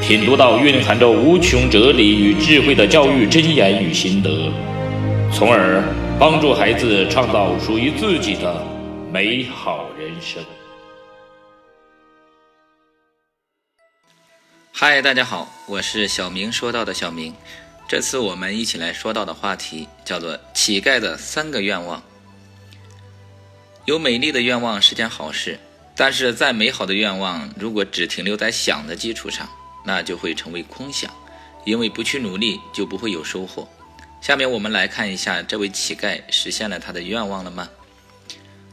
品读到蕴含着无穷哲理与智慧的教育箴言与心得，从而帮助孩子创造属于自己的美好人生。嗨，大家好，我是小明说到的小明。这次我们一起来说到的话题叫做“乞丐的三个愿望”。有美丽的愿望是件好事，但是再美好的愿望，如果只停留在想的基础上，那就会成为空想，因为不去努力就不会有收获。下面我们来看一下这位乞丐实现了他的愿望了吗？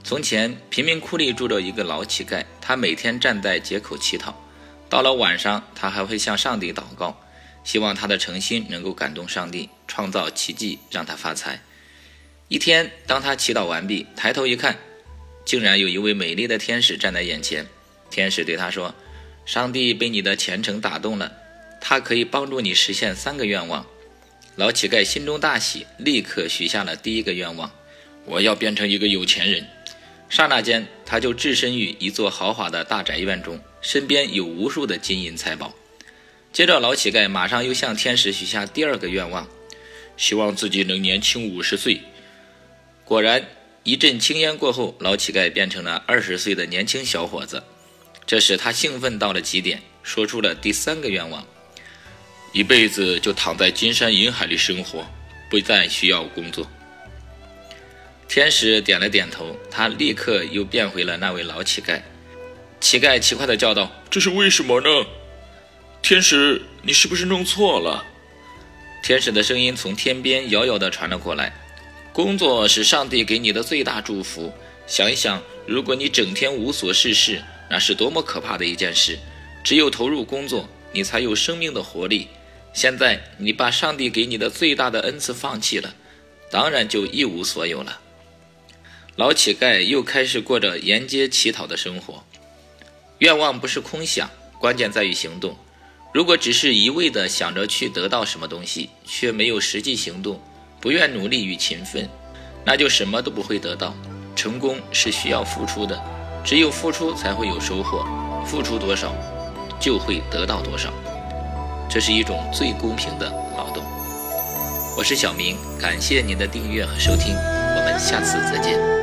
从前贫民窟里住着一个老乞丐，他每天站在街口乞讨，到了晚上，他还会向上帝祷告。希望他的诚心能够感动上帝，创造奇迹，让他发财。一天，当他祈祷完毕，抬头一看，竟然有一位美丽的天使站在眼前。天使对他说：“上帝被你的虔诚打动了，他可以帮助你实现三个愿望。”老乞丐心中大喜，立刻许下了第一个愿望：“我要变成一个有钱人。”刹那间，他就置身于一座豪华的大宅院中，身边有无数的金银财宝。接着，老乞丐马上又向天使许下第二个愿望，希望自己能年轻五十岁。果然，一阵青烟过后，老乞丐变成了二十岁的年轻小伙子。这时，他兴奋到了极点，说出了第三个愿望：一辈子就躺在金山银海里生活，不再需要工作。天使点了点头，他立刻又变回了那位老乞丐。乞丐奇怪地叫道：“这是为什么呢？”天使，你是不是弄错了？天使的声音从天边遥遥地传了过来。工作是上帝给你的最大祝福。想一想，如果你整天无所事事，那是多么可怕的一件事。只有投入工作，你才有生命的活力。现在你把上帝给你的最大的恩赐放弃了，当然就一无所有了。老乞丐又开始过着沿街乞讨的生活。愿望不是空想，关键在于行动。如果只是一味的想着去得到什么东西，却没有实际行动，不愿努力与勤奋，那就什么都不会得到。成功是需要付出的，只有付出才会有收获，付出多少，就会得到多少。这是一种最公平的劳动。我是小明，感谢您的订阅和收听，我们下次再见。